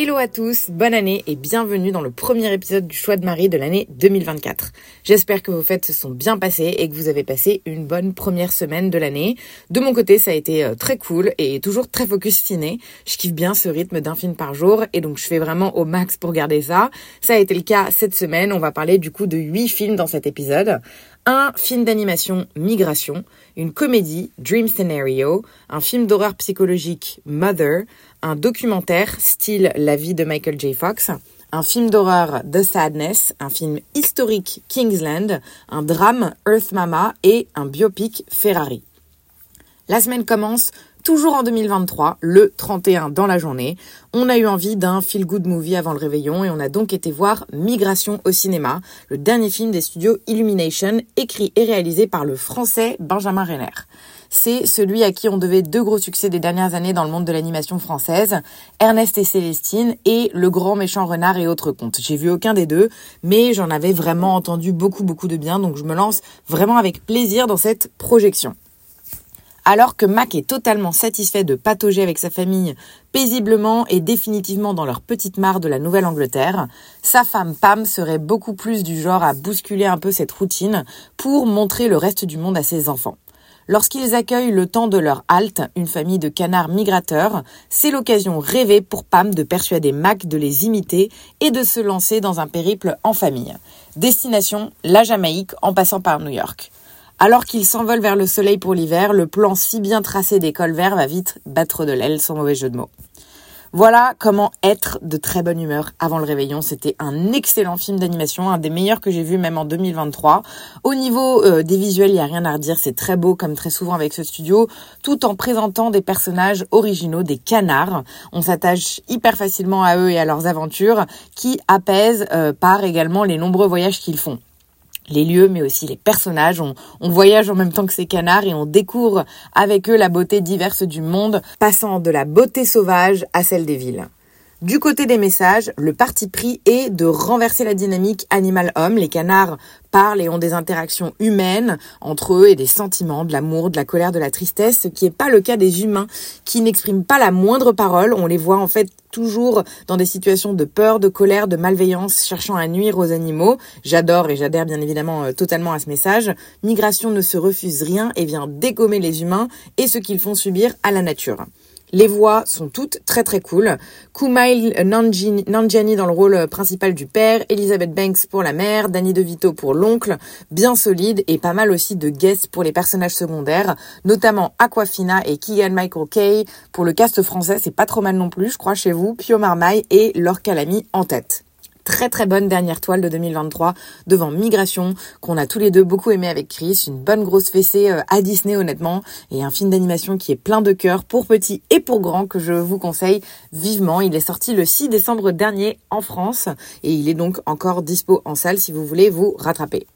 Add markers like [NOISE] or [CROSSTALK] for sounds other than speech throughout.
Hello à tous, bonne année et bienvenue dans le premier épisode du Choix de Marie de l'année 2024. J'espère que vos fêtes se sont bien passées et que vous avez passé une bonne première semaine de l'année. De mon côté, ça a été euh, très cool et toujours très focus ciné. Je kiffe bien ce rythme d'un film par jour et donc je fais vraiment au max pour garder ça. Ça a été le cas cette semaine. On va parler du coup de 8 films dans cet épisode. Un film d'animation Migration, une comédie Dream Scenario, un film d'horreur psychologique Mother, un documentaire style La vie de Michael J. Fox, un film d'horreur The Sadness, un film historique Kingsland, un drame Earth Mama et un biopic Ferrari. La semaine commence toujours en 2023, le 31 dans la journée. On a eu envie d'un feel-good movie avant le réveillon et on a donc été voir Migration au cinéma, le dernier film des studios Illumination, écrit et réalisé par le français Benjamin Renner. C'est celui à qui on devait deux gros succès des dernières années dans le monde de l'animation française, Ernest et Célestine et Le Grand Méchant Renard et autres contes. J'ai vu aucun des deux, mais j'en avais vraiment entendu beaucoup beaucoup de bien, donc je me lance vraiment avec plaisir dans cette projection. Alors que Mac est totalement satisfait de patauger avec sa famille paisiblement et définitivement dans leur petite mare de la Nouvelle-Angleterre, sa femme Pam serait beaucoup plus du genre à bousculer un peu cette routine pour montrer le reste du monde à ses enfants. Lorsqu'ils accueillent le temps de leur halte, une famille de canards migrateurs, c'est l'occasion rêvée pour Pam de persuader Mac de les imiter et de se lancer dans un périple en famille. Destination, la Jamaïque en passant par New York. Alors qu'ils s'envolent vers le soleil pour l'hiver, le plan si bien tracé des cols verts va vite battre de l'aile sans mauvais jeu de mots. Voilà comment être de très bonne humeur avant le réveillon. C'était un excellent film d'animation, un des meilleurs que j'ai vu même en 2023. Au niveau euh, des visuels, il n'y a rien à redire, c'est très beau comme très souvent avec ce studio, tout en présentant des personnages originaux, des canards. On s'attache hyper facilement à eux et à leurs aventures qui apaisent euh, par également les nombreux voyages qu'ils font les lieux, mais aussi les personnages. On, voyage en même temps que ces canards et on découvre avec eux la beauté diverse du monde, passant de la beauté sauvage à celle des villes. Du côté des messages, le parti pris est de renverser la dynamique animal-homme. Les canards parlent et ont des interactions humaines entre eux et des sentiments, de l'amour, de la colère, de la tristesse, ce qui n'est pas le cas des humains qui n'expriment pas la moindre parole. On les voit en fait toujours dans des situations de peur, de colère, de malveillance, cherchant à nuire aux animaux. J'adore et j'adhère bien évidemment euh, totalement à ce message. Migration ne se refuse rien et vient dégommer les humains et ce qu'ils font subir à la nature. Les voix sont toutes très très cool. Kumail Nanjiani, dans le rôle principal du père, Elizabeth Banks pour la mère, Danny DeVito pour l'oncle, bien solide et pas mal aussi de guests pour les personnages secondaires, notamment Aquafina et Keegan Michael Kay. Pour le cast français, c'est pas trop mal non plus, je crois, chez vous, Pio Marmaille et Laure Calamy en tête très très bonne dernière toile de 2023 devant Migration qu'on a tous les deux beaucoup aimé avec Chris, une bonne grosse fessée à Disney honnêtement et un film d'animation qui est plein de cœur pour petits et pour grands que je vous conseille vivement. Il est sorti le 6 décembre dernier en France et il est donc encore dispo en salle si vous voulez vous rattraper.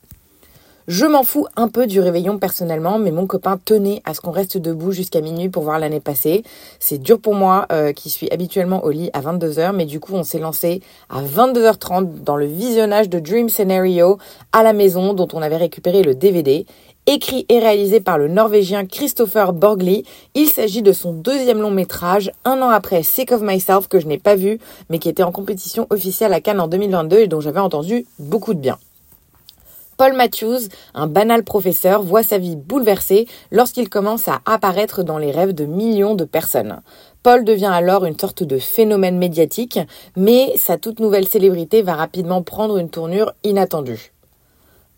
Je m'en fous un peu du réveillon personnellement, mais mon copain tenait à ce qu'on reste debout jusqu'à minuit pour voir l'année passée. C'est dur pour moi euh, qui suis habituellement au lit à 22h, mais du coup on s'est lancé à 22h30 dans le visionnage de Dream Scenario à la maison dont on avait récupéré le DVD. Écrit et réalisé par le Norvégien Christopher Borgli, il s'agit de son deuxième long métrage, un an après Sick of Myself que je n'ai pas vu, mais qui était en compétition officielle à Cannes en 2022 et dont j'avais entendu beaucoup de bien. Paul Matthews, un banal professeur, voit sa vie bouleversée lorsqu'il commence à apparaître dans les rêves de millions de personnes. Paul devient alors une sorte de phénomène médiatique, mais sa toute nouvelle célébrité va rapidement prendre une tournure inattendue.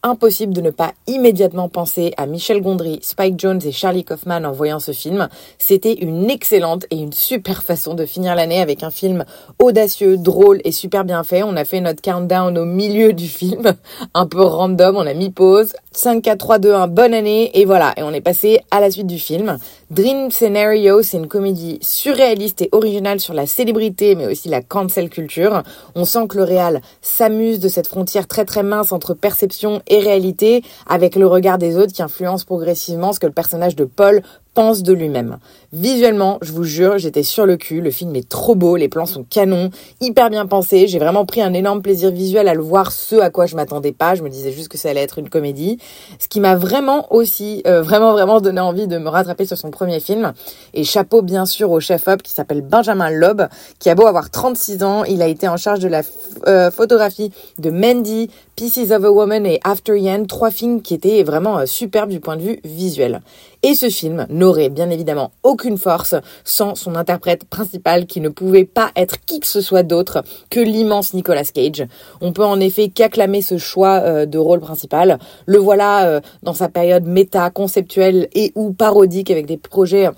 Impossible de ne pas immédiatement penser à Michel Gondry, Spike Jones et Charlie Kaufman en voyant ce film. C'était une excellente et une super façon de finir l'année avec un film audacieux, drôle et super bien fait. On a fait notre countdown au milieu du film, [LAUGHS] un peu random, on a mis pause. 5, 4, 3, 2, 1, bonne année, et voilà, et on est passé à la suite du film. Dream Scenario, c'est une comédie surréaliste et originale sur la célébrité, mais aussi la cancel culture. On sent que le réal s'amuse de cette frontière très très mince entre perception et réalité, avec le regard des autres qui influence progressivement ce que le personnage de Paul pense de lui-même. Visuellement, je vous jure, j'étais sur le cul, le film est trop beau, les plans sont canons, hyper bien pensés, j'ai vraiment pris un énorme plaisir visuel à le voir, ce à quoi je m'attendais pas, je me disais juste que ça allait être une comédie, ce qui m'a vraiment aussi, euh, vraiment vraiment donné envie de me rattraper sur son premier film, et chapeau bien sûr au chef-op qui s'appelle Benjamin Loeb, qui a beau avoir 36 ans, il a été en charge de la euh, photographie de Mandy, Pieces of a Woman et After Yen, trois films qui étaient vraiment euh, superbes du point de vue visuel. Et ce film n'aurait bien évidemment aucune force sans son interprète principal qui ne pouvait pas être qui que ce soit d'autre que l'immense Nicolas Cage. On peut en effet qu'acclamer ce choix euh, de rôle principal. Le voilà euh, dans sa période méta, conceptuelle et ou parodique avec des projets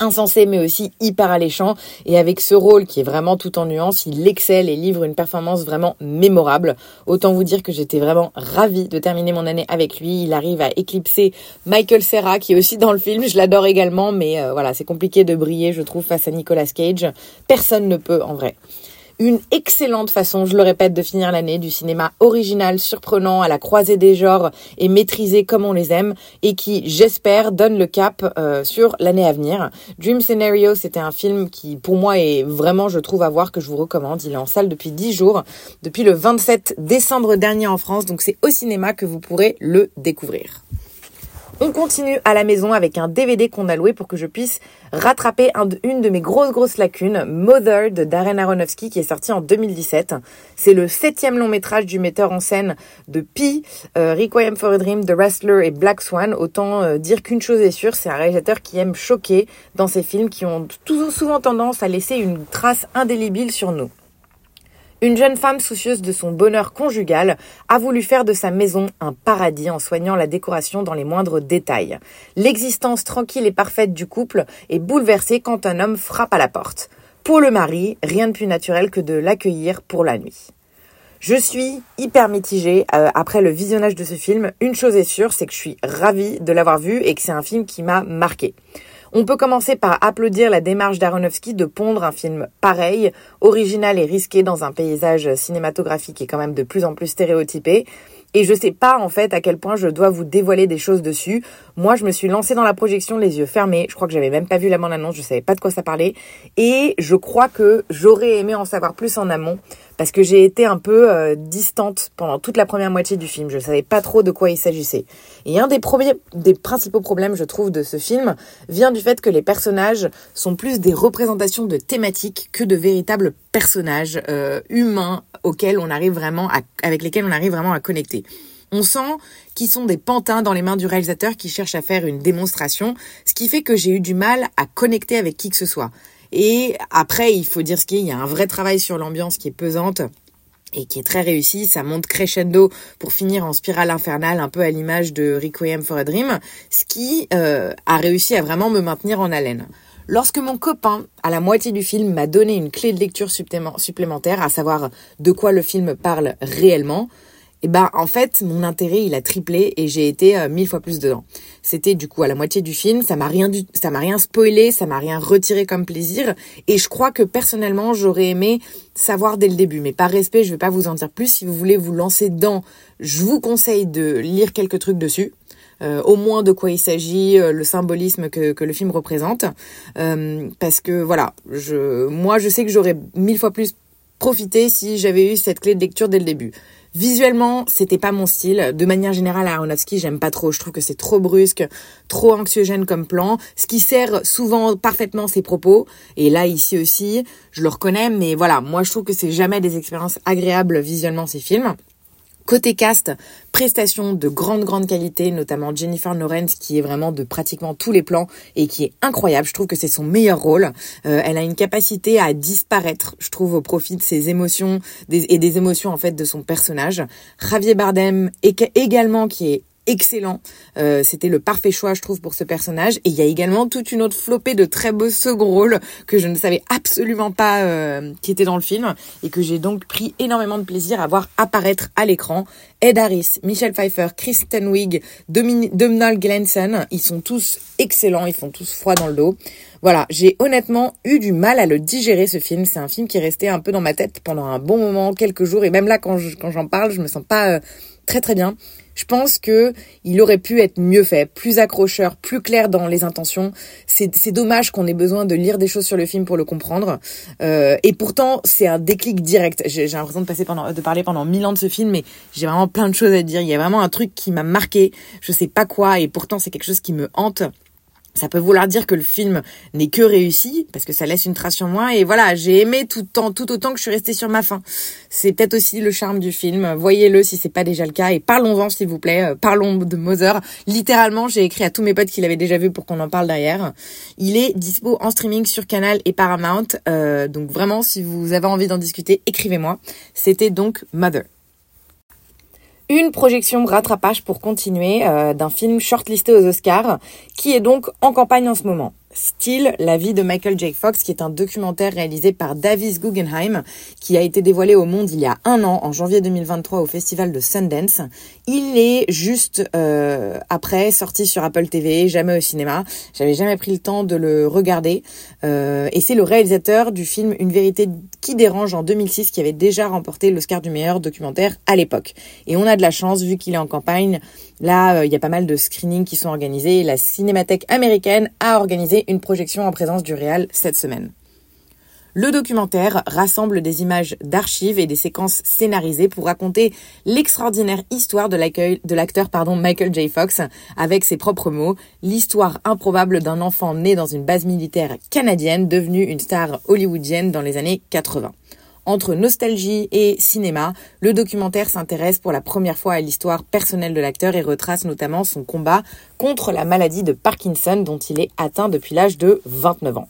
insensé mais aussi hyper alléchant et avec ce rôle qui est vraiment tout en nuances, il excelle et livre une performance vraiment mémorable. Autant vous dire que j'étais vraiment ravie de terminer mon année avec lui. Il arrive à éclipser Michael Serra qui est aussi dans le film. Je l'adore également mais euh, voilà, c'est compliqué de briller je trouve face à Nicolas Cage. Personne ne peut en vrai une excellente façon, je le répète, de finir l'année, du cinéma original, surprenant, à la croisée des genres et maîtrisé comme on les aime, et qui, j'espère, donne le cap euh, sur l'année à venir. Dream Scenario, c'était un film qui, pour moi, est vraiment, je trouve, à voir, que je vous recommande. Il est en salle depuis 10 jours, depuis le 27 décembre dernier en France, donc c'est au cinéma que vous pourrez le découvrir. On continue à la maison avec un DVD qu'on a loué pour que je puisse rattraper une de mes grosses grosses lacunes, Mother de Darren Aronofsky qui est sorti en 2017. C'est le septième long métrage du metteur en scène de Pi, euh, Requiem for a Dream, The Wrestler et Black Swan. Autant euh, dire qu'une chose est sûre, c'est un réalisateur qui aime choquer dans ses films qui ont tout souvent tendance à laisser une trace indélébile sur nous. Une jeune femme soucieuse de son bonheur conjugal a voulu faire de sa maison un paradis en soignant la décoration dans les moindres détails. L'existence tranquille et parfaite du couple est bouleversée quand un homme frappe à la porte. Pour le mari, rien de plus naturel que de l'accueillir pour la nuit. Je suis hyper mitigée euh, après le visionnage de ce film. Une chose est sûre, c'est que je suis ravie de l'avoir vu et que c'est un film qui m'a marqué. On peut commencer par applaudir la démarche d'Aronofsky de pondre un film pareil, original et risqué dans un paysage cinématographique qui est quand même de plus en plus stéréotypé. Et je sais pas en fait à quel point je dois vous dévoiler des choses dessus. Moi, je me suis lancée dans la projection les yeux fermés. Je crois que j'avais même pas vu la bande-annonce, je savais pas de quoi ça parlait. Et je crois que j'aurais aimé en savoir plus en amont parce que j'ai été un peu euh, distante pendant toute la première moitié du film. Je savais pas trop de quoi il s'agissait. Et un des premiers, des principaux problèmes, je trouve, de ce film vient du fait que les personnages sont plus des représentations de thématiques que de véritables personnages euh, humains auxquels on arrive vraiment à, avec lesquels on arrive vraiment à connecter. On sent qu'ils sont des pantins dans les mains du réalisateur qui cherche à faire une démonstration, ce qui fait que j'ai eu du mal à connecter avec qui que ce soit. Et après, il faut dire ce qu'il y a, il y a un vrai travail sur l'ambiance qui est pesante et qui est très réussi. Ça monte crescendo pour finir en spirale infernale, un peu à l'image de Requiem for a Dream, ce qui euh, a réussi à vraiment me maintenir en haleine. Lorsque mon copain, à la moitié du film, m'a donné une clé de lecture supplémentaire, à savoir de quoi le film parle réellement, et eh ben en fait mon intérêt il a triplé et j'ai été euh, mille fois plus dedans. C'était du coup à la moitié du film, ça m'a rien du, ça m'a rien spoilé, ça m'a rien retiré comme plaisir et je crois que personnellement j'aurais aimé savoir dès le début, mais par respect je vais pas vous en dire plus. Si vous voulez vous lancer dedans, je vous conseille de lire quelques trucs dessus. Euh, au moins de quoi il s'agit, euh, le symbolisme que, que, le film représente, parce que voilà, je, moi je sais que j'aurais mille fois plus profité si j'avais eu cette clé de lecture dès le début. Visuellement, c'était pas mon style. De manière générale, Aronofsky, j'aime pas trop. Je trouve que c'est trop brusque, trop anxiogène comme plan. Ce qui sert souvent parfaitement ses propos. Et là, ici aussi, je le reconnais. Mais voilà, moi, je trouve que c'est jamais des expériences agréables visuellement, ces films. Côté cast, prestation de grande grande qualité, notamment Jennifer Lawrence qui est vraiment de pratiquement tous les plans et qui est incroyable. Je trouve que c'est son meilleur rôle. Euh, elle a une capacité à disparaître, je trouve, au profit de ses émotions et des émotions en fait de son personnage. Javier Bardem également qui est excellent. Euh, c'était le parfait choix, je trouve, pour ce personnage. Et il y a également toute une autre flopée de très beaux second rôles que je ne savais absolument pas euh, qui étaient dans le film et que j'ai donc pris énormément de plaisir à voir apparaître à l'écran. Ed Harris, Michelle Pfeiffer, Kristen Wiig, Domhnall Glenson, ils sont tous excellents, ils font tous froid dans le dos. Voilà, j'ai honnêtement eu du mal à le digérer ce film. C'est un film qui est resté un peu dans ma tête pendant un bon moment, quelques jours, et même là quand j'en parle, je me sens pas euh, très très bien. Je pense que il aurait pu être mieux fait, plus accrocheur, plus clair dans les intentions. C'est dommage qu'on ait besoin de lire des choses sur le film pour le comprendre. Euh, et pourtant, c'est un déclic direct. J'ai l'impression de passer pendant, de parler pendant mille ans de ce film, mais j'ai vraiment plein de choses à dire. Il y a vraiment un truc qui m'a marqué. Je sais pas quoi, et pourtant c'est quelque chose qui me hante. Ça peut vouloir dire que le film n'est que réussi parce que ça laisse une trace sur moi et voilà, j'ai aimé tout tout autant que je suis restée sur ma faim. C'est peut-être aussi le charme du film. Voyez-le si c'est pas déjà le cas et parlons-en s'il vous plaît. Euh, parlons de Mother. Littéralement, j'ai écrit à tous mes potes qui l'avaient déjà vu pour qu'on en parle derrière. Il est dispo en streaming sur Canal et Paramount. Euh, donc vraiment, si vous avez envie d'en discuter, écrivez-moi. C'était donc Mother une projection rattrapage pour continuer euh, d'un film shortlisté aux Oscars qui est donc en campagne en ce moment. Style, la vie de Michael J. Fox, qui est un documentaire réalisé par Davis Guggenheim, qui a été dévoilé au monde il y a un an, en janvier 2023, au festival de Sundance. Il est juste euh, après sorti sur Apple TV, jamais au cinéma. J'avais jamais pris le temps de le regarder. Euh, et c'est le réalisateur du film Une vérité qui dérange en 2006, qui avait déjà remporté l'Oscar du meilleur documentaire à l'époque. Et on a de la chance, vu qu'il est en campagne, Là, euh, il y a pas mal de screenings qui sont organisés. La Cinémathèque américaine a organisé une projection en présence du Réal cette semaine. Le documentaire rassemble des images d'archives et des séquences scénarisées pour raconter l'extraordinaire histoire de l'acteur Michael J. Fox avec ses propres mots, l'histoire improbable d'un enfant né dans une base militaire canadienne devenu une star hollywoodienne dans les années 80. Entre nostalgie et cinéma, le documentaire s'intéresse pour la première fois à l'histoire personnelle de l'acteur et retrace notamment son combat contre la maladie de Parkinson dont il est atteint depuis l'âge de 29 ans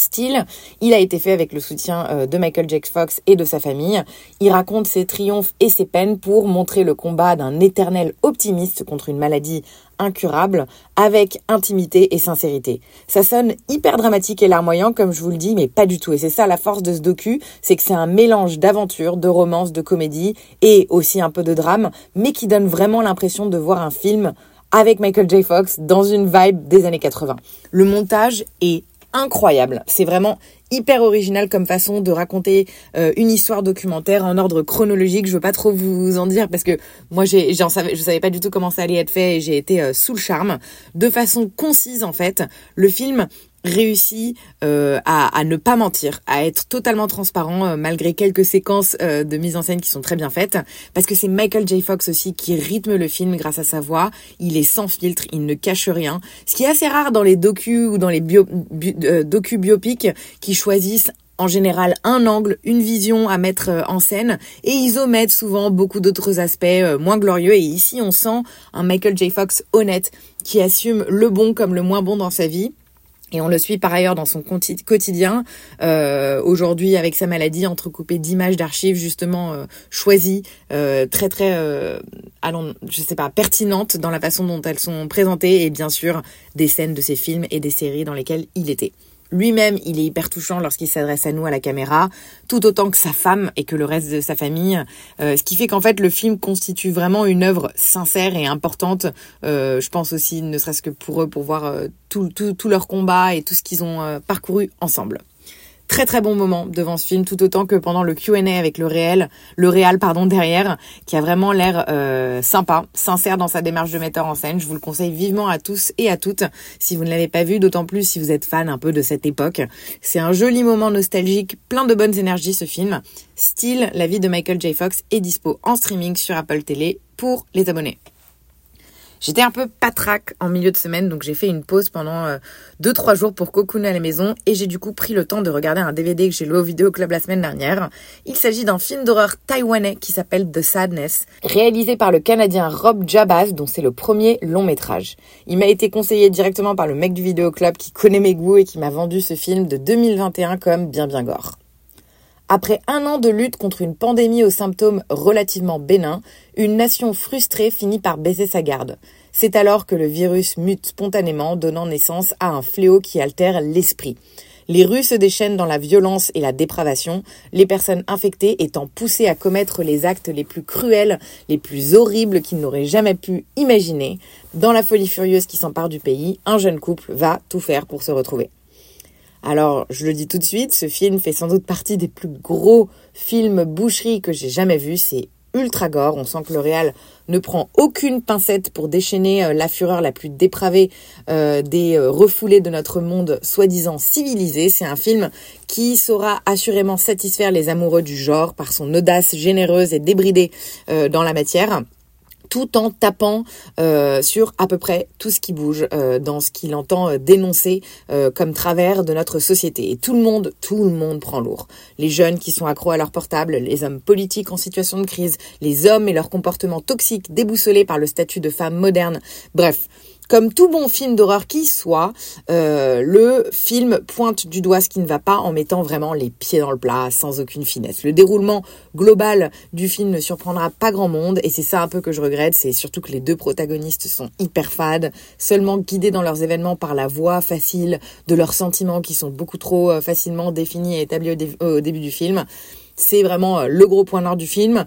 style. Il a été fait avec le soutien euh, de Michael J. Fox et de sa famille. Il raconte ses triomphes et ses peines pour montrer le combat d'un éternel optimiste contre une maladie incurable avec intimité et sincérité. Ça sonne hyper dramatique et larmoyant comme je vous le dis, mais pas du tout. Et c'est ça la force de ce docu, c'est que c'est un mélange d'aventure, de romance, de comédie et aussi un peu de drame, mais qui donne vraiment l'impression de voir un film avec Michael J. Fox dans une vibe des années 80. Le montage est incroyable. C'est vraiment hyper original comme façon de raconter euh, une histoire documentaire en ordre chronologique. Je veux pas trop vous en dire parce que moi j'ai j'en savais je savais pas du tout comment ça allait être fait et j'ai été euh, sous le charme de façon concise en fait. Le film réussi euh, à, à, ne pas mentir, à être totalement transparent euh, malgré quelques séquences euh, de mise en scène qui sont très bien faites, parce que c'est Michael J. Fox aussi qui rythme le film grâce à sa voix. Il est sans filtre, il ne cache rien, ce qui est assez rare dans les docus ou dans les bio, docu biopics qui choisissent en général un angle, une vision à mettre en scène et ils omettent souvent beaucoup d'autres aspects moins glorieux et ici on sent un Michael J. Fox honnête qui assume le bon comme le moins bon dans sa vie et on le suit par ailleurs dans son quotidien, euh, aujourd'hui avec sa maladie entrecoupée d'images d'archives justement euh, choisies, euh, très très, euh, allons, je sais pas, pertinentes dans la façon dont elles sont présentées et bien sûr des scènes de ses films et des séries dans lesquelles il était. Lui-même, il est hyper touchant lorsqu'il s'adresse à nous à la caméra, tout autant que sa femme et que le reste de sa famille. Euh, ce qui fait qu'en fait, le film constitue vraiment une œuvre sincère et importante. Euh, je pense aussi, ne serait-ce que pour eux, pour voir euh, tout, tout, tout leur combat et tout ce qu'ils ont parcouru ensemble très très bon moment devant ce film, tout autant que pendant le Q&A avec le réel, le réal pardon derrière, qui a vraiment l'air euh, sympa, sincère dans sa démarche de metteur en scène. Je vous le conseille vivement à tous et à toutes si vous ne l'avez pas vu, d'autant plus si vous êtes fan un peu de cette époque. C'est un joli moment nostalgique, plein de bonnes énergies ce film. Style, la vie de Michael J. Fox est dispo en streaming sur Apple Télé pour les abonnés. J'étais un peu patraque en milieu de semaine, donc j'ai fait une pause pendant 2-3 jours pour cocooner à la maison et j'ai du coup pris le temps de regarder un DVD que j'ai loué au Vidéo Club la semaine dernière. Il s'agit d'un film d'horreur taïwanais qui s'appelle The Sadness, réalisé par le Canadien Rob Jabaz, dont c'est le premier long métrage. Il m'a été conseillé directement par le mec du Vidéo Club qui connaît mes goûts et qui m'a vendu ce film de 2021 comme bien bien gore. Après un an de lutte contre une pandémie aux symptômes relativement bénins, une nation frustrée finit par baisser sa garde. C'est alors que le virus mute spontanément, donnant naissance à un fléau qui altère l'esprit. Les rues se déchaînent dans la violence et la dépravation, les personnes infectées étant poussées à commettre les actes les plus cruels, les plus horribles qu'ils n'auraient jamais pu imaginer. Dans la folie furieuse qui s'empare du pays, un jeune couple va tout faire pour se retrouver. Alors, je le dis tout de suite, ce film fait sans doute partie des plus gros films boucherie que j'ai jamais vus. C'est ultra gore. On sent que le réal ne prend aucune pincette pour déchaîner euh, la fureur la plus dépravée euh, des euh, refoulés de notre monde soi-disant civilisé. C'est un film qui saura assurément satisfaire les amoureux du genre par son audace généreuse et débridée dans la matière tout en tapant euh, sur à peu près tout ce qui bouge euh, dans ce qu'il entend euh, dénoncer comme travers de notre société. Et tout le monde, tout le monde prend lourd. Les jeunes qui sont accros à leur portable, les hommes politiques en situation de crise, les hommes et leurs comportements toxiques déboussolés par le statut de femme moderne. Bref, comme tout bon film d'horreur qui soit, euh, le film pointe du doigt ce qui ne va pas en mettant vraiment les pieds dans le plat, sans aucune finesse. Le déroulement global du film ne surprendra pas grand monde, et c'est ça un peu que je regrette, c'est surtout que les deux protagonistes sont hyper fades, seulement guidés dans leurs événements par la voix facile de leurs sentiments qui sont beaucoup trop euh, facilement définis et établis au, début du film c'est vraiment euh, le gros point noir du film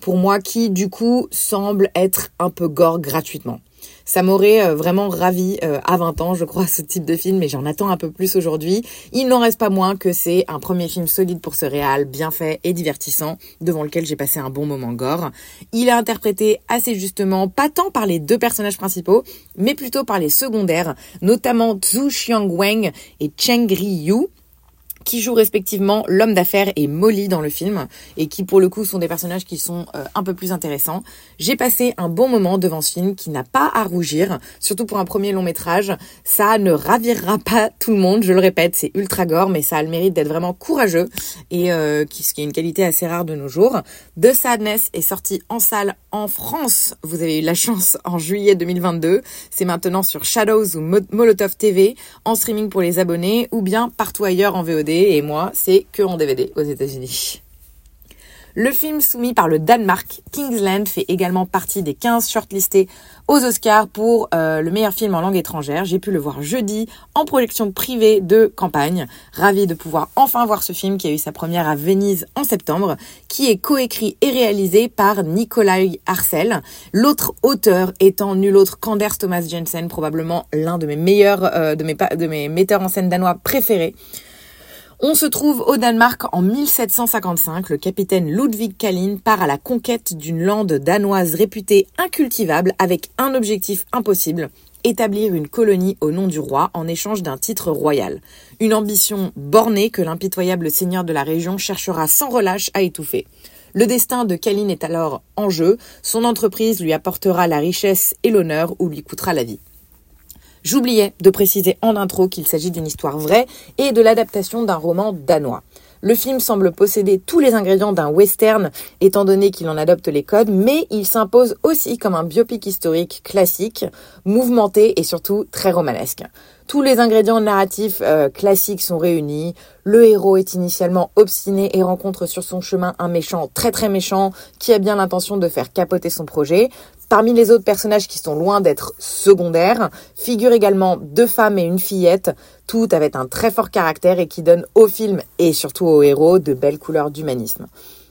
pour moi qui du coup semble être un peu gore gratuitement. Ça m'aurait euh, vraiment ravi euh, à 20 ans, je crois, ce type de film, mais j'en attends un peu plus aujourd'hui. Il n'en reste pas moins que c'est un premier film solide pour ce réal, bien fait et divertissant, devant lequel j'ai passé un bon moment gore. Il est interprété assez justement, pas tant par les deux personnages principaux, mais plutôt par les secondaires, notamment Zhu Xiang Wang et Cheng Ri qui jouent respectivement l'homme d'affaires et Molly dans le film, et qui pour le coup sont des personnages qui sont euh, un peu plus intéressants. J'ai passé un bon moment devant ce film qui n'a pas à rougir, surtout pour un premier long métrage. Ça ne ravira pas tout le monde, je le répète, c'est ultra gore, mais ça a le mérite d'être vraiment courageux, et euh, ce qui est une qualité assez rare de nos jours. The Sadness est sorti en salle en France. Vous avez eu la chance [LAUGHS] en juillet 2022. C'est maintenant sur Shadows ou Molotov TV, en streaming pour les abonnés, ou bien partout ailleurs en VOD et moi, c'est que en DVD aux États-Unis. Le film soumis par le Danemark, Kingsland, fait également partie des 15 shortlistés aux Oscars pour euh, le meilleur film en langue étrangère. J'ai pu le voir jeudi en projection privée de campagne. Ravi de pouvoir enfin voir ce film qui a eu sa première à Venise en septembre, qui est coécrit et réalisé par Nikolai Arcel. L'autre auteur étant nul autre qu'Anders Thomas Jensen, probablement l'un de mes meilleurs, euh, de mes metteurs en scène danois préférés. On se trouve au Danemark en 1755. Le capitaine Ludwig Kalin part à la conquête d'une lande danoise réputée incultivable avec un objectif impossible, établir une colonie au nom du roi en échange d'un titre royal. Une ambition bornée que l'impitoyable seigneur de la région cherchera sans relâche à étouffer. Le destin de Kalin est alors en jeu, son entreprise lui apportera la richesse et l'honneur ou lui coûtera la vie. J'oubliais de préciser en intro qu'il s'agit d'une histoire vraie et de l'adaptation d'un roman danois. Le film semble posséder tous les ingrédients d'un western, étant donné qu'il en adopte les codes, mais il s'impose aussi comme un biopic historique classique, mouvementé et surtout très romanesque. Tous les ingrédients narratifs euh, classiques sont réunis. Le héros est initialement obstiné et rencontre sur son chemin un méchant très très méchant qui a bien l'intention de faire capoter son projet. Parmi les autres personnages qui sont loin d'être secondaires, figurent également deux femmes et une fillette, toutes avec un très fort caractère et qui donnent au film et surtout au héros de belles couleurs d'humanisme.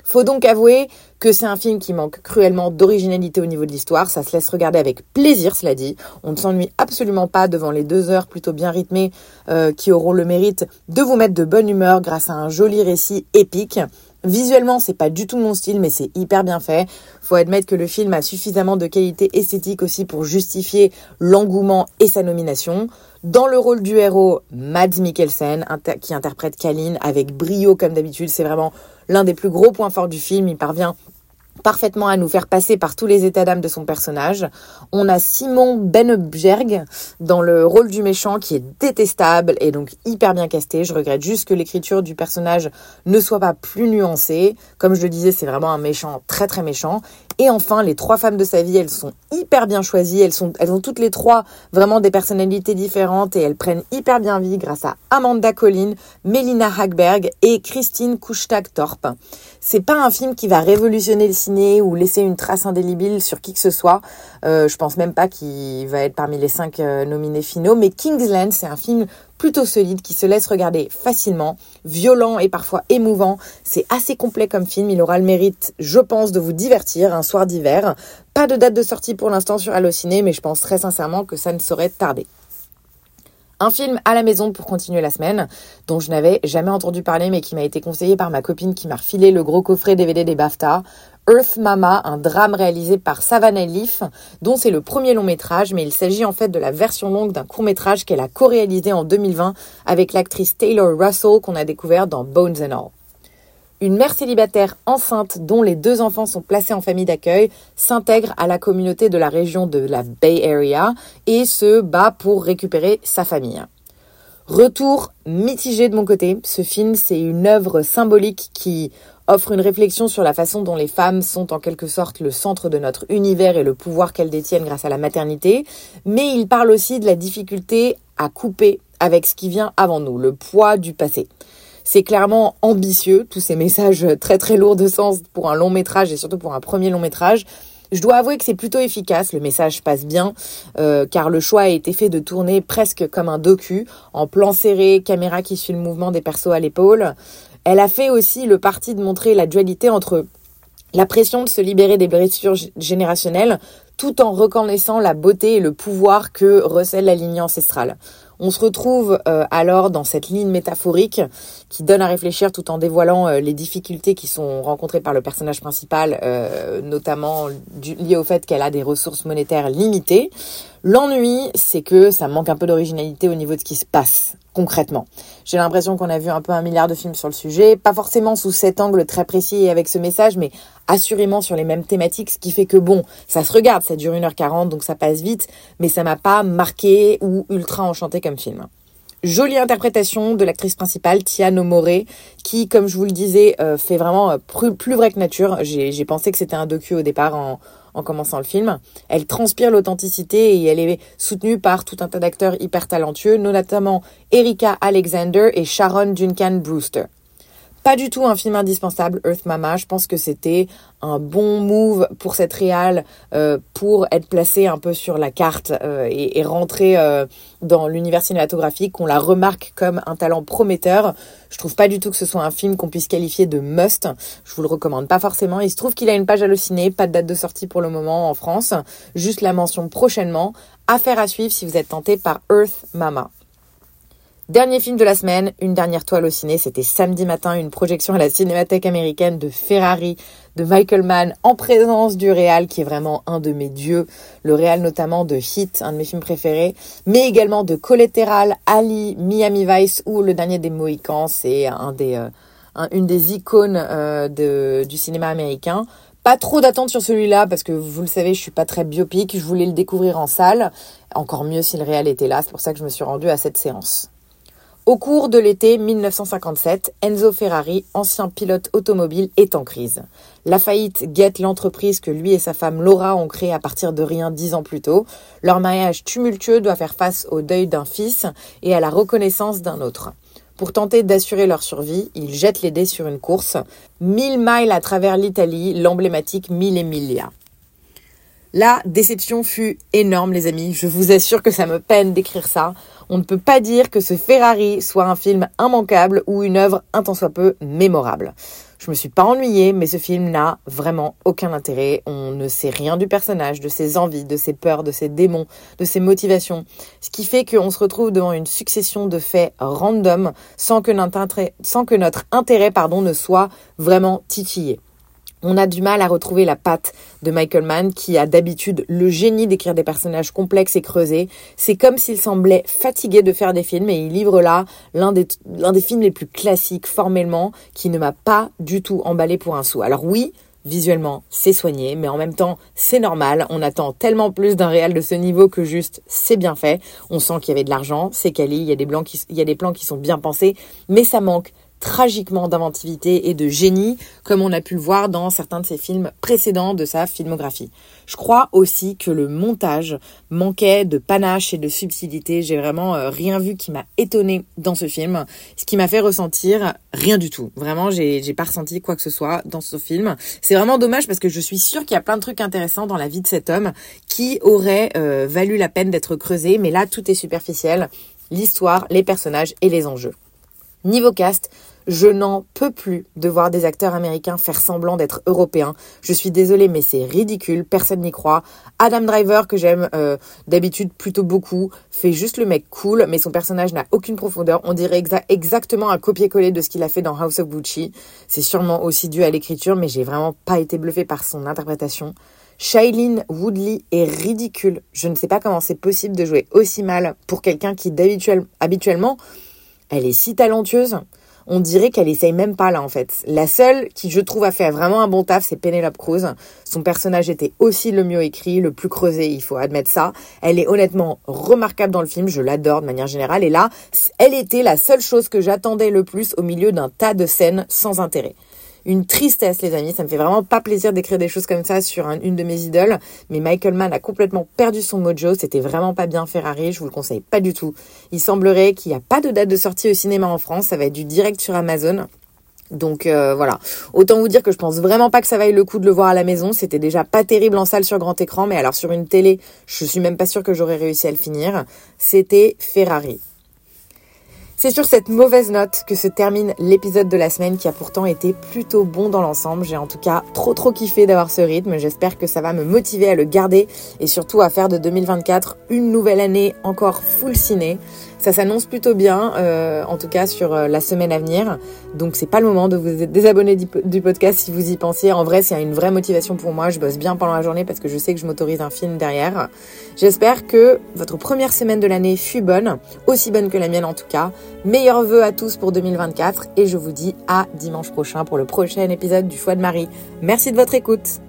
Faut donc avouer que c'est un film qui manque cruellement d'originalité au niveau de l'histoire. Ça se laisse regarder avec plaisir, cela dit. On ne s'ennuie absolument pas devant les deux heures plutôt bien rythmées euh, qui auront le mérite de vous mettre de bonne humeur grâce à un joli récit épique. Visuellement, c'est pas du tout mon style, mais c'est hyper bien fait. Faut admettre que le film a suffisamment de qualité esthétique aussi pour justifier l'engouement et sa nomination. Dans le rôle du héros, Mads Mikkelsen, qui interprète Kalin avec brio comme d'habitude. C'est vraiment l'un des plus gros points forts du film. Il parvient parfaitement à nous faire passer par tous les états d'âme de son personnage. On a Simon Benebjerg dans le rôle du méchant qui est détestable et donc hyper bien casté. Je regrette juste que l'écriture du personnage ne soit pas plus nuancée. Comme je le disais, c'est vraiment un méchant très très méchant. Et enfin, les trois femmes de sa vie, elles sont hyper bien choisies. Elles sont, elles ont toutes les trois vraiment des personnalités différentes et elles prennent hyper bien vie grâce à Amanda Collin, Melina Hagberg et Christine Kustak-Torp. C'est pas un film qui va révolutionner le ciné ou laisser une trace indélébile sur qui que ce soit. Euh, je pense même pas qu'il va être parmi les cinq euh, nominés finaux. Mais Kingsland, c'est un film plutôt solide qui se laisse regarder facilement, violent et parfois émouvant. C'est assez complet comme film, il aura le mérite, je pense, de vous divertir un soir d'hiver. Pas de date de sortie pour l'instant sur Allociné, mais je pense très sincèrement que ça ne saurait tarder. Un film à la maison pour continuer la semaine, dont je n'avais jamais entendu parler, mais qui m'a été conseillé par ma copine qui m'a refilé le gros coffret DVD des BAFTA. Earth Mama, un drame réalisé par Savannah Leaf, dont c'est le premier long métrage, mais il s'agit en fait de la version longue d'un court métrage qu'elle a co-réalisé en 2020 avec l'actrice Taylor Russell qu'on a découvert dans Bones and All. Une mère célibataire enceinte dont les deux enfants sont placés en famille d'accueil s'intègre à la communauté de la région de la Bay Area et se bat pour récupérer sa famille. Retour mitigé de mon côté. Ce film, c'est une œuvre symbolique qui offre une réflexion sur la façon dont les femmes sont en quelque sorte le centre de notre univers et le pouvoir qu'elles détiennent grâce à la maternité, mais il parle aussi de la difficulté à couper avec ce qui vient avant nous, le poids du passé. C'est clairement ambitieux, tous ces messages [LAUGHS] très très lourds de sens pour un long métrage et surtout pour un premier long métrage. Je dois avouer que c'est plutôt efficace, le message passe bien, euh, car le choix a été fait de tourner presque comme un docu, en plan serré, caméra qui suit le mouvement des persos à l'épaule. Elle a fait aussi le parti de montrer la dualité entre la pression de se libérer des blessures générationnelles, tout en reconnaissant la beauté et le pouvoir que recèle la lignée ancestrale. On se retrouve euh, alors dans cette ligne métaphorique qui donne à réfléchir tout en dévoilant euh, les difficultés qui sont rencontrées par le personnage principal, euh, notamment liées au fait qu'elle a des ressources monétaires limitées. L'ennui, c'est que ça manque un peu d'originalité au niveau de ce qui se passe concrètement. J'ai l'impression qu'on a vu un peu un milliard de films sur le sujet, pas forcément sous cet angle très précis et avec ce message, mais assurément sur les mêmes thématiques, ce qui fait que bon, ça se regarde, ça dure 1h40, donc ça passe vite, mais ça m'a pas marqué ou ultra enchanté comme film. Jolie interprétation de l'actrice principale, Tiano Moré, qui, comme je vous le disais, euh, fait vraiment euh, plus, vrai que nature. J'ai pensé que c'était un docu au départ en, en commençant le film. Elle transpire l'authenticité et elle est soutenue par tout un tas d'acteurs hyper talentueux, notamment Erika Alexander et Sharon Duncan Brewster pas du tout un film indispensable, Earth Mama. Je pense que c'était un bon move pour cette réal euh, pour être placé un peu sur la carte euh, et, rentrer euh, dans l'univers cinématographique. On la remarque comme un talent prometteur. Je trouve pas du tout que ce soit un film qu'on puisse qualifier de must. Je vous le recommande pas forcément. Il se trouve qu'il a une page hallucinée, pas de date de sortie pour le moment en France, juste la mention prochainement. Affaire à suivre si vous êtes tenté par Earth Mama. Dernier film de la semaine, une dernière toile au ciné, c'était samedi matin, une projection à la Cinémathèque américaine de Ferrari, de Michael Mann, en présence du réal, qui est vraiment un de mes dieux, le réal notamment de Hit, un de mes films préférés, mais également de Collateral, Ali, Miami Vice ou Le Dernier des Mohicans, c'est un des, euh, une des icônes euh, du cinéma américain. Pas trop d'attente sur celui-là parce que vous le savez, je suis pas très biopique. Je voulais le découvrir en salle. Encore mieux si le réal était là. C'est pour ça que je me suis rendue à cette séance. Au cours de l'été 1957, Enzo Ferrari, ancien pilote automobile, est en crise. La faillite guette l'entreprise que lui et sa femme Laura ont créée à partir de rien dix ans plus tôt. Leur mariage tumultueux doit faire face au deuil d'un fils et à la reconnaissance d'un autre. Pour tenter d'assurer leur survie, ils jettent les dés sur une course, mille miles à travers l'Italie, l'emblématique Mille Emilia. La déception fut énorme, les amis. Je vous assure que ça me peine d'écrire ça. On ne peut pas dire que ce Ferrari soit un film immanquable ou une œuvre un tant soit peu mémorable. Je me suis pas ennuyée, mais ce film n'a vraiment aucun intérêt. On ne sait rien du personnage, de ses envies, de ses peurs, de ses démons, de ses motivations. Ce qui fait qu'on se retrouve devant une succession de faits random sans que notre intérêt, sans que notre intérêt pardon, ne soit vraiment titillé. On a du mal à retrouver la patte de Michael Mann qui a d'habitude le génie d'écrire des personnages complexes et creusés. C'est comme s'il semblait fatigué de faire des films et il livre là l'un des, l'un des films les plus classiques formellement qui ne m'a pas du tout emballé pour un sou. Alors oui, Visuellement, c'est soigné, mais en même temps, c'est normal. On attend tellement plus d'un réel de ce niveau que juste c'est bien fait. On sent qu'il y avait de l'argent, c'est quali, il y a des qui, il y a des plans qui sont bien pensés, mais ça manque tragiquement d'inventivité et de génie, comme on a pu le voir dans certains de ses films précédents de sa filmographie. Je crois aussi que le montage manquait de panache et de subtilité. J'ai vraiment euh, rien vu qui m'a étonné dans ce film, ce qui m'a fait ressentir rien du tout. Vraiment, j'ai, pas ressenti quoi que ce soit dans ce film. C'est vraiment dommage parce que je suis sûre qu'il y a plein de trucs intéressants dans la vie de cet homme qui auraient euh, valu la peine d'être creusés, mais là tout est superficiel. L'histoire, les personnages et les enjeux. Niveau cast, je n'en peux plus de voir des acteurs américains faire semblant d'être européens. Je suis désolée, mais c'est ridicule, personne n'y croit. Adam Driver, que j'aime euh, d'habitude plutôt beaucoup, fait juste le mec cool, mais son personnage n'a aucune profondeur. On dirait exactement un copier-coller de ce qu'il a fait dans House of Gucci. C'est sûrement aussi dû à l'écriture, mais j'ai vraiment pas été bluffée par son interprétation. Shailene Woodley est ridicule. Je ne sais pas comment c'est possible de jouer aussi mal pour quelqu'un qui habituellement elle est si talentueuse. On dirait qu'elle essaye même pas là en fait. La seule qui je trouve a fait vraiment un bon taf, c'est Penelope Cruz. Son personnage était aussi le mieux écrit, le plus creusé, il faut admettre ça. Elle est honnêtement remarquable dans le film, je l'adore de manière générale. Et là, elle était la seule chose que j'attendais le plus au milieu d'un tas de scènes sans intérêt une tristesse, les amis. Ça me fait vraiment pas plaisir d'écrire des choses comme ça sur une de mes idoles. Mais Michael Mann a complètement perdu son mojo. C'était vraiment pas bien Ferrari. Je vous le conseille pas du tout. Il semblerait qu'il n'y a pas de date de sortie au cinéma en France. Ça va être du direct sur Amazon. Donc euh, voilà, autant vous dire que je pense vraiment pas que ça vaille le coup de le voir à la maison. C'était déjà pas terrible en salle sur grand écran, mais alors sur une télé, je suis même pas sûre que j'aurais réussi à le finir. C'était Ferrari. C'est sur cette mauvaise note que se termine l'épisode de la semaine qui a pourtant été plutôt bon dans l'ensemble. J'ai en tout cas trop trop kiffé d'avoir ce rythme. J'espère que ça va me motiver à le garder et surtout à faire de 2024 une nouvelle année encore full ciné. Ça s'annonce plutôt bien, euh, en tout cas sur euh, la semaine à venir. Donc c'est pas le moment de vous désabonner du, podcast si vous y pensiez. En vrai, c'est une vraie motivation pour moi. Je bosse bien pendant la journée parce que je sais que je m'autorise un film derrière. J'espère que votre première semaine de l'année fut bonne, aussi bonne que la mienne en tout cas. Meilleurs vœux à tous pour 2024 et je vous dis à dimanche prochain pour le prochain épisode du Choix de Marie. Merci de votre écoute.